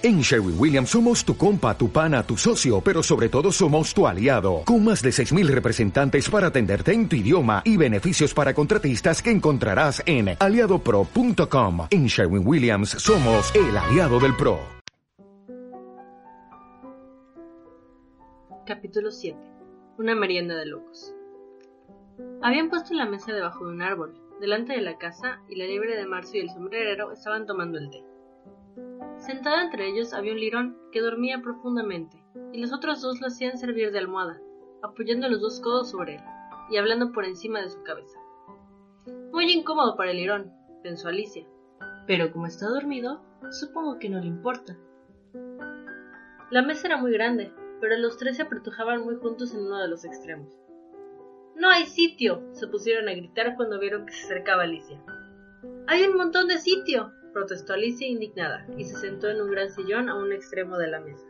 En Sherwin Williams somos tu compa, tu pana, tu socio, pero sobre todo somos tu aliado, con más de 6.000 representantes para atenderte en tu idioma y beneficios para contratistas que encontrarás en aliadopro.com. En Sherwin Williams somos el aliado del PRO. Capítulo 7. Una merienda de locos. Habían puesto la mesa debajo de un árbol, delante de la casa, y la liebre de marzo y el sombrerero estaban tomando el té. Sentado entre ellos había un lirón que dormía profundamente, y los otros dos lo hacían servir de almohada, apoyando los dos codos sobre él y hablando por encima de su cabeza. Muy incómodo para el lirón, pensó Alicia, pero como está dormido, supongo que no le importa. La mesa era muy grande, pero los tres se apretujaban muy juntos en uno de los extremos. ¡No hay sitio! se pusieron a gritar cuando vieron que se acercaba Alicia. ¡Hay un montón de sitio! Protestó Alicia indignada, y se sentó en un gran sillón a un extremo de la mesa.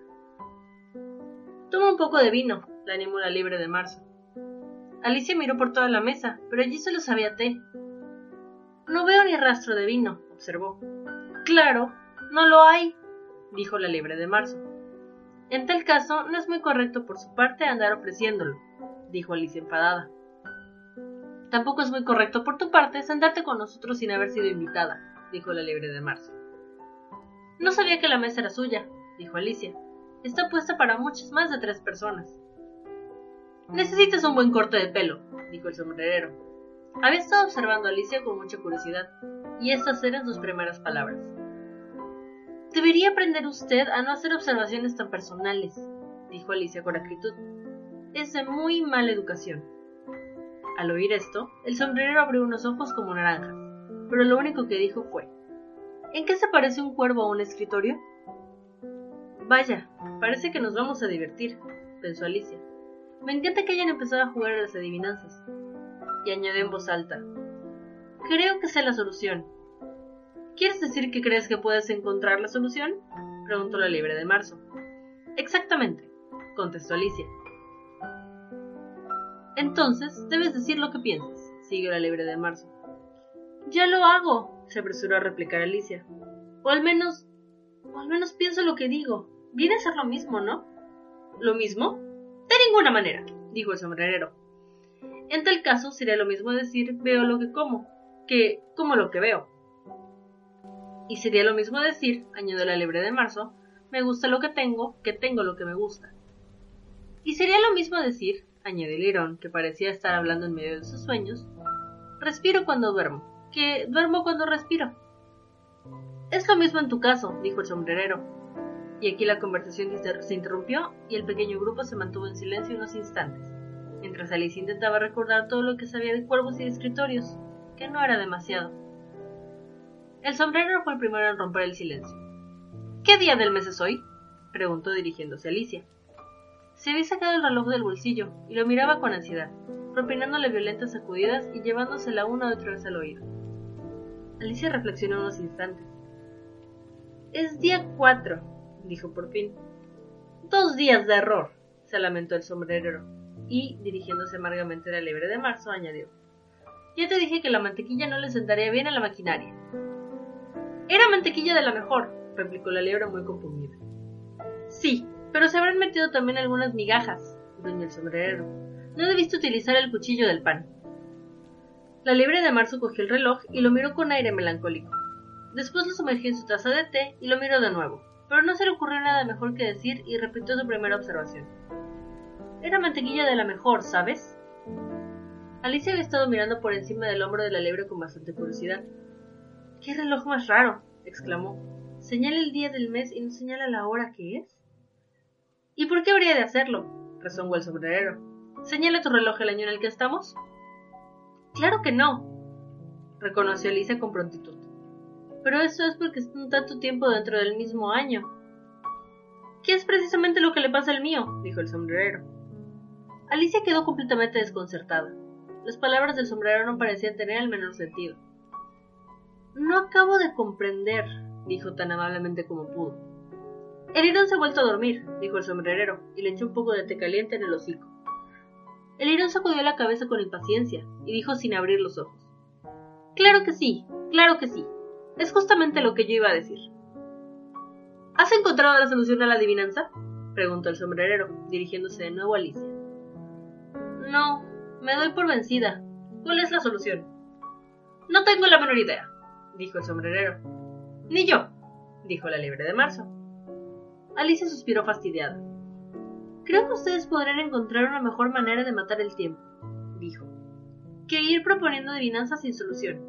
Toma un poco de vino, la animó la libre de marzo. Alicia miró por toda la mesa, pero allí solo sabía té. No veo ni rastro de vino, observó. Claro, no lo hay, dijo la libre de marzo. En tal caso, no es muy correcto por su parte andar ofreciéndolo, dijo Alicia enfadada. Tampoco es muy correcto por tu parte sentarte con nosotros sin haber sido invitada, dijo la liebre de marzo. No sabía que la mesa era suya, dijo Alicia. Está puesta para muchas más de tres personas. Necesitas un buen corte de pelo, dijo el sombrerero. Había estado observando a Alicia con mucha curiosidad, y estas eran sus primeras palabras. Debería aprender usted a no hacer observaciones tan personales, dijo Alicia con acritud. Es de muy mala educación. Al oír esto, el sombrerero abrió unos ojos como naranjas pero lo único que dijo fue ¿En qué se parece un cuervo a un escritorio? Vaya, parece que nos vamos a divertir, pensó Alicia. Me encanta que hayan empezado a jugar a las adivinanzas. Y añadió en voz alta Creo que sé la solución. ¿Quieres decir que crees que puedes encontrar la solución? preguntó la libre de marzo. Exactamente, contestó Alicia. Entonces, debes decir lo que piensas, siguió la libre de marzo. Ya lo hago, se apresuró a replicar Alicia. O al menos, o al menos pienso lo que digo. Viene a ser lo mismo, ¿no? ¿Lo mismo? De ninguna manera, dijo el sombrerero. En tal caso sería lo mismo decir veo lo que como, que como lo que veo. Y sería lo mismo decir, añadió la libre de marzo, me gusta lo que tengo, que tengo lo que me gusta. Y sería lo mismo decir, añadió Lirón, que parecía estar hablando en medio de sus sueños, respiro cuando duermo que duermo cuando respiro. Es lo mismo en tu caso, dijo el sombrerero. Y aquí la conversación se interrumpió y el pequeño grupo se mantuvo en silencio unos instantes, mientras Alice intentaba recordar todo lo que sabía de cuervos y de escritorios, que no era demasiado. El sombrerero fue el primero en romper el silencio. ¿Qué día del mes es hoy? preguntó dirigiéndose a Alicia. Se había sacado el reloj del bolsillo y lo miraba con ansiedad, propinándole violentas sacudidas y llevándosela una otra vez al oído. Alicia reflexionó unos instantes. Es día cuatro, dijo por fin. Dos días de error, se lamentó el sombrerero, y, dirigiéndose amargamente a la liebre de marzo, añadió. Ya te dije que la mantequilla no le sentaría bien a la maquinaria. Era mantequilla de la mejor, replicó la liebre muy compungida. Sí, pero se habrán metido también algunas migajas, gruñó el sombrerero. No debiste utilizar el cuchillo del pan. La liebre de marzo cogió el reloj y lo miró con aire melancólico. Después lo sumergió en su taza de té y lo miró de nuevo, pero no se le ocurrió nada mejor que decir y repitió su primera observación. Era mantequilla de la mejor, ¿sabes? Alicia había estado mirando por encima del hombro de la liebre con bastante curiosidad. ¡Qué reloj más raro! exclamó. Señala el día del mes y no señala la hora que es. ¿Y por qué habría de hacerlo? rezongó el sombrerero. ¿Señala tu reloj el año en el que estamos? Claro que no, reconoció Alicia con prontitud. Pero eso es porque están tanto tiempo dentro del mismo año. ¿Qué es precisamente lo que le pasa al mío? dijo el sombrerero. Alicia quedó completamente desconcertada. Las palabras del sombrerero no parecían tener el menor sentido. No acabo de comprender, dijo tan amablemente como pudo. El irón se ha vuelto a dormir, dijo el sombrerero, y le echó un poco de té caliente en el hocico. El lirón sacudió la cabeza con impaciencia y dijo sin abrir los ojos. Claro que sí, claro que sí. Es justamente lo que yo iba a decir. ¿Has encontrado la solución a la adivinanza? preguntó el sombrerero, dirigiéndose de nuevo a Alicia. No, me doy por vencida. ¿Cuál es la solución? No tengo la menor idea, dijo el sombrerero. Ni yo, dijo la liebre de marzo. Alicia suspiró fastidiada. Creo que ustedes podrían encontrar una mejor manera de matar el tiempo, dijo, que ir proponiendo adivinanzas sin solución.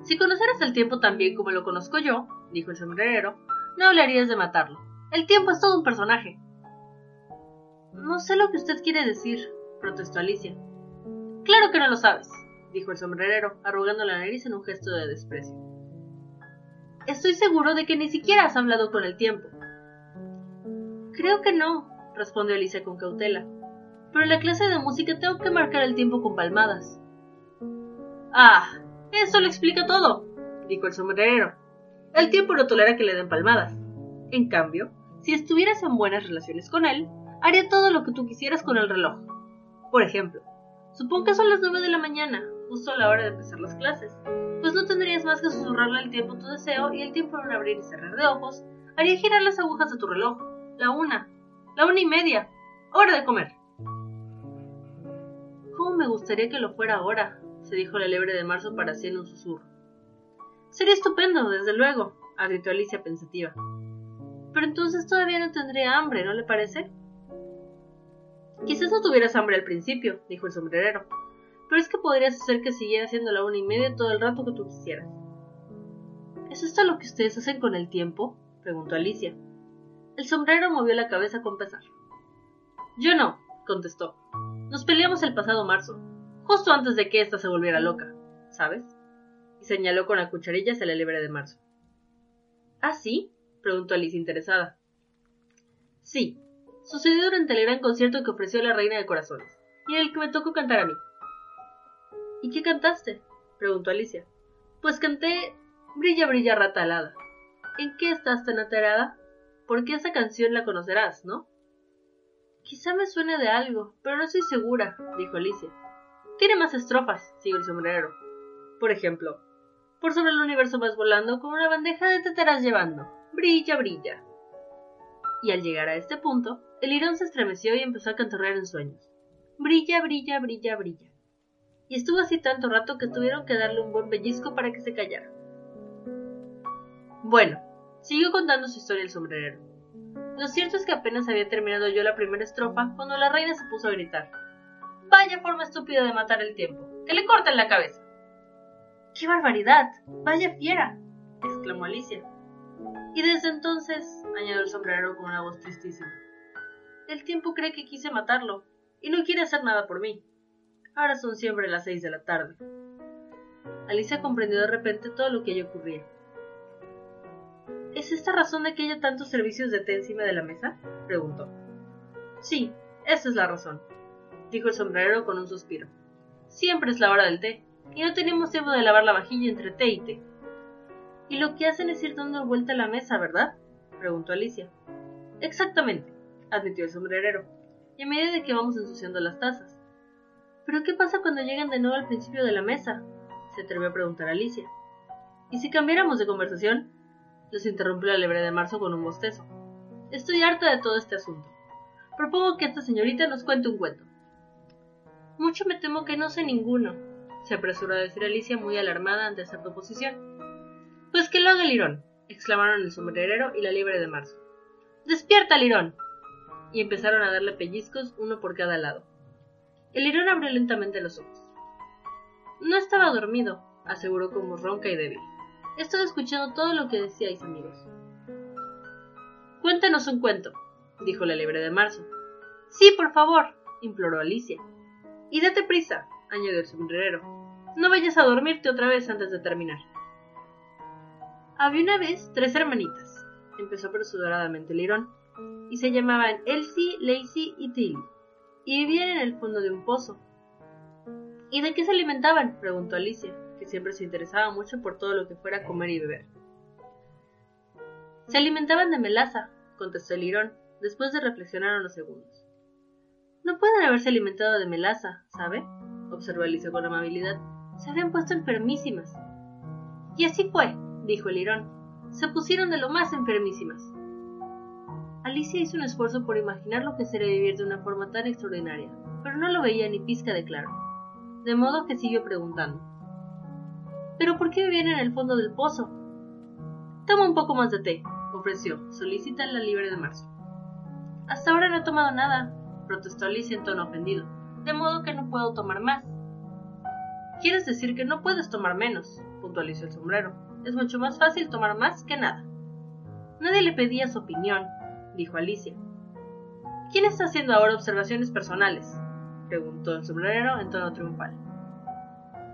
Si conocieras el tiempo tan bien como lo conozco yo, dijo el sombrerero, no hablarías de matarlo. El tiempo es todo un personaje. No sé lo que usted quiere decir, protestó Alicia. Claro que no lo sabes, dijo el sombrerero, arrugando la nariz en un gesto de desprecio. Estoy seguro de que ni siquiera has hablado con el tiempo. Creo que no, respondió Alicia con cautela. Pero en la clase de música tengo que marcar el tiempo con palmadas. Ah, eso lo explica todo, dijo el sombrerero. El tiempo no tolera que le den palmadas. En cambio, si estuvieras en buenas relaciones con él, haría todo lo que tú quisieras con el reloj. Por ejemplo, supón que son las nueve de la mañana, justo a la hora de empezar las clases, pues no tendrías más que susurrarle al tiempo tu deseo y el tiempo en un abrir y cerrar de ojos haría girar las agujas de tu reloj. La una, la una y media, hora de comer. ¿Cómo me gustaría que lo fuera ahora? se dijo la liebre de marzo para sí en un susurro. Sería estupendo, desde luego, gritó Alicia pensativa. Pero entonces todavía no tendría hambre, ¿no le parece? Quizás no tuvieras hambre al principio, dijo el sombrerero, pero es que podrías hacer que siguiera siendo la una y media todo el rato que tú quisieras. ¿Es esto lo que ustedes hacen con el tiempo? preguntó Alicia. El sombrero movió la cabeza con pesar. Yo no, contestó. Nos peleamos el pasado marzo justo antes de que ésta se volviera loca, ¿sabes? Y señaló con la cucharilla hacia la liebre de marzo. ¿Ah, sí? preguntó Alice interesada. Sí, sucedió durante el gran concierto que ofreció la Reina de Corazones, y en el que me tocó cantar a mí. ¿Y qué cantaste? preguntó Alicia. Pues canté Brilla, brilla, rata alada. ¿En qué estás tan aterada? Porque esa canción la conocerás, ¿no? Quizá me suene de algo, pero no estoy segura, dijo Alicia. Tiene más estrofas, siguió el sombrero. Por ejemplo, por sobre el universo vas volando con una bandeja de teteras llevando. Brilla, brilla. Y al llegar a este punto, el lirón se estremeció y empezó a cantorrear en sueños. Brilla, brilla, brilla, brilla. Y estuvo así tanto rato que tuvieron que darle un buen pellizco para que se callara. Bueno, siguió contando su historia el sombrerero. Lo cierto es que apenas había terminado yo la primera estrofa cuando la reina se puso a gritar. Vaya forma estúpida de matar el tiempo. Que le corten la cabeza. ¡Qué barbaridad! ¡Vaya fiera! exclamó Alicia. Y desde entonces, añadió el sombrero con una voz tristísima, el tiempo cree que quise matarlo y no quiere hacer nada por mí. Ahora son siempre las seis de la tarde. Alicia comprendió de repente todo lo que ella ocurría. ¿Es esta razón de que haya tantos servicios de té encima de la mesa? preguntó. Sí, esa es la razón dijo el sombrero con un suspiro. Siempre es la hora del té, y no tenemos tiempo de lavar la vajilla entre té y té. Y lo que hacen es ir dando vuelta a la mesa, ¿verdad? preguntó Alicia. Exactamente, admitió el sombrerero, y a medida de que vamos ensuciando las tazas. ¿Pero qué pasa cuando llegan de nuevo al principio de la mesa? se atrevió a preguntar Alicia. ¿Y si cambiáramos de conversación? Los interrumpió la lebre de marzo con un bostezo. Estoy harta de todo este asunto. Propongo que esta señorita nos cuente un cuento. Mucho me temo que no sé ninguno, se apresuró a decir Alicia muy alarmada ante esa proposición. Pues que lo haga Lirón, exclamaron el sombrerero y la liebre de marzo. ¡Despierta, Lirón! Y empezaron a darle pellizcos, uno por cada lado. El Lirón abrió lentamente los ojos. No estaba dormido, aseguró con voz ronca y débil. Estaba escuchando todo lo que decíais, amigos. Cuéntanos un cuento, dijo la liebre de marzo. Sí, por favor, imploró Alicia. Y date prisa, añadió el sombrerero. No vayas a dormirte otra vez antes de terminar. Había una vez tres hermanitas, empezó apresuradamente Lirón, y se llamaban Elsie, Lacey y Tilly, y vivían en el fondo de un pozo. ¿Y de qué se alimentaban? preguntó Alicia, que siempre se interesaba mucho por todo lo que fuera comer y beber. Se alimentaban de melaza, contestó Lirón, después de reflexionar unos segundos. No pueden haberse alimentado de melaza, ¿sabe? observó Alicia con amabilidad. Se habían puesto enfermísimas. Y así fue, dijo el lirón. se pusieron de lo más enfermísimas. Alicia hizo un esfuerzo por imaginar lo que sería vivir de una forma tan extraordinaria, pero no lo veía ni pizca de claro, de modo que siguió preguntando. ¿Pero por qué vivían en el fondo del pozo? Toma un poco más de té, ofreció, solicita la libre de marzo. Hasta ahora no he tomado nada, protestó Alicia en tono ofendido, de modo que no puedo tomar más. Quieres decir que no puedes tomar menos, puntualizó el sombrero. Es mucho más fácil tomar más que nada. Nadie le pedía su opinión, dijo Alicia. ¿Quién está haciendo ahora observaciones personales? preguntó el sombrero en tono triunfal.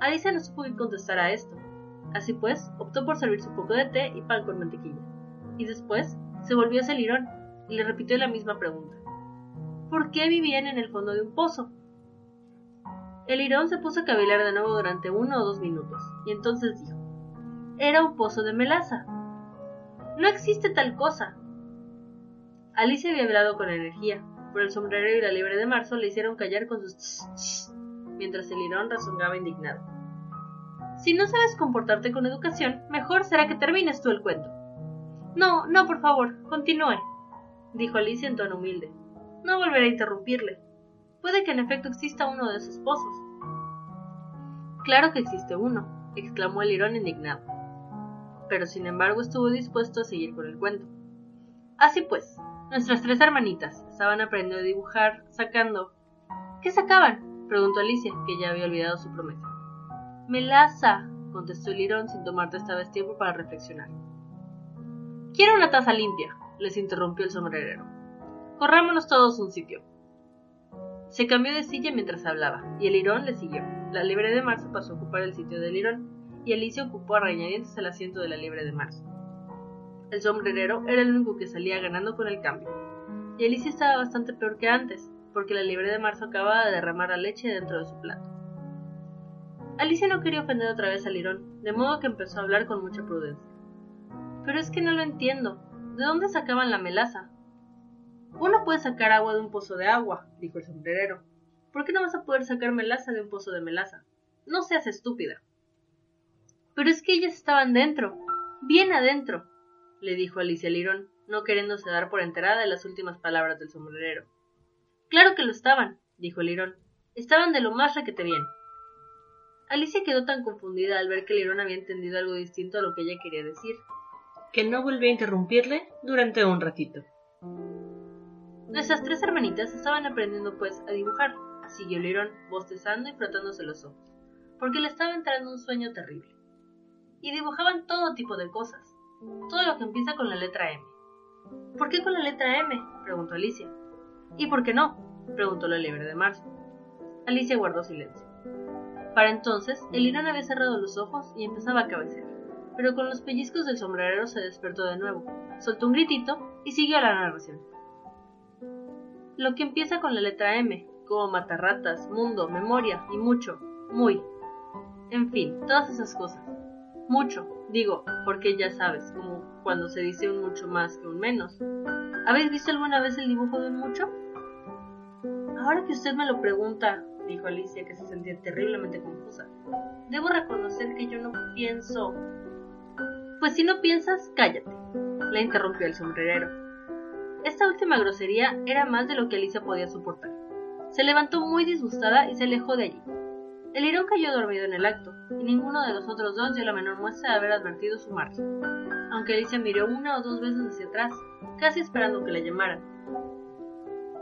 Alicia no supo qué contestar a esto. Así pues, optó por servirse un poco de té y pan con mantequilla. Y después se volvió hacia lirón y le repitió la misma pregunta. ¿Por qué vivían en el fondo de un pozo? El lirón se puso a cavilar de nuevo durante uno o dos minutos, y entonces dijo, era un pozo de melaza. No existe tal cosa. Alicia había hablado con energía, pero el sombrero y la liebre de marzo le hicieron callar con sus mientras el lirón rezongaba indignado. Si no sabes comportarte con educación, mejor será que termines tú el cuento. No, no, por favor, continúe, dijo Alicia en tono humilde. No volveré a interrumpirle. Puede que en efecto exista uno de esos pozos. Claro que existe uno, exclamó el lirón indignado. Pero sin embargo estuvo dispuesto a seguir con el cuento. Así pues, nuestras tres hermanitas estaban aprendiendo a dibujar, sacando. ¿Qué sacaban? preguntó Alicia, que ya había olvidado su promesa. Melaza, contestó el lirón sin tomarte esta vez tiempo para reflexionar. Quiero una taza limpia, les interrumpió el sombrerero. Corrámonos todos un sitio. Se cambió de silla mientras hablaba, y el lirón le siguió. La liebre de marzo pasó a ocupar el sitio del lirón, y Alicia ocupó a reñadientes el asiento de la liebre de marzo. El sombrerero era el único que salía ganando con el cambio, y Alicia estaba bastante peor que antes, porque la liebre de marzo acababa de derramar la leche dentro de su plato. Alicia no quería ofender otra vez al lirón, de modo que empezó a hablar con mucha prudencia. Pero es que no lo entiendo. ¿De dónde sacaban la melaza? Uno puede sacar agua de un pozo de agua, dijo el sombrerero. ¿Por qué no vas a poder sacar melaza de un pozo de melaza? No seas estúpida. Pero es que ellas estaban dentro, bien adentro, le dijo Alicia Lirón, no queriéndose dar por enterada de las últimas palabras del sombrerero. Claro que lo estaban, dijo Lirón. Estaban de lo más requete bien. Alicia quedó tan confundida al ver que Lirón había entendido algo distinto a lo que ella quería decir, que no volvió a interrumpirle durante un ratito. Nuestras tres hermanitas estaban aprendiendo pues a dibujar, siguió Lirón, bostezando y frotándose los ojos, porque le estaba entrando un sueño terrible. Y dibujaban todo tipo de cosas, todo lo que empieza con la letra M. ¿Por qué con la letra M? preguntó Alicia. ¿Y por qué no? preguntó la liebre de marzo. Alicia guardó silencio. Para entonces, el lirón había cerrado los ojos y empezaba a cabecear, pero con los pellizcos del sombrerero se despertó de nuevo, soltó un gritito y siguió la narración. Lo que empieza con la letra M, como matarratas, mundo, memoria y mucho, muy. En fin, todas esas cosas. Mucho, digo, porque ya sabes, como cuando se dice un mucho más que un menos. ¿Habéis visto alguna vez el dibujo de un mucho? Ahora que usted me lo pregunta, dijo Alicia, que se sentía terriblemente confusa, debo reconocer que yo no pienso. Pues si no piensas, cállate, le interrumpió el sombrerero. Esta última grosería era más de lo que Alicia podía soportar. Se levantó muy disgustada y se alejó de allí. El lirón cayó dormido en el acto, y ninguno de los otros dos dio la menor muestra de haber advertido su marcha, aunque Alicia miró una o dos veces hacia atrás, casi esperando que la llamaran.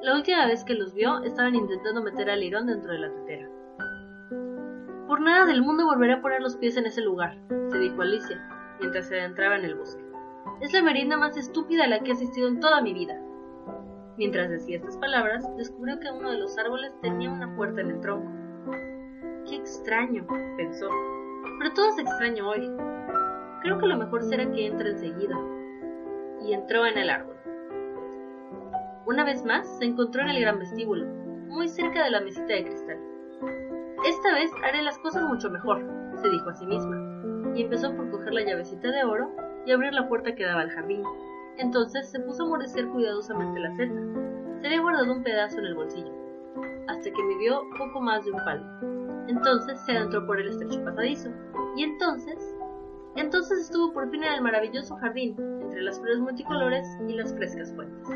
La última vez que los vio, estaban intentando meter al lirón dentro de la tetera. Por nada del mundo volveré a poner los pies en ese lugar, se dijo Alicia, mientras se adentraba en el bosque. Es la merienda más estúpida a la que he asistido en toda mi vida. Mientras decía estas palabras, descubrió que uno de los árboles tenía una puerta en el tronco. Qué extraño, pensó. Pero todo es extraño hoy. Creo que lo mejor será que entre enseguida. Y entró en el árbol. Una vez más se encontró en el gran vestíbulo, muy cerca de la mesita de cristal. Esta vez haré las cosas mucho mejor, se dijo a sí misma, y empezó por coger la llavecita de oro y abrir la puerta que daba al jardín. Entonces se puso a morecer cuidadosamente la seta. Se había guardado un pedazo en el bolsillo, hasta que midió poco más de un palmo. Entonces se adentró por el estrecho pasadizo, y entonces Entonces estuvo por fin en el maravilloso jardín, entre las flores multicolores y las frescas fuentes.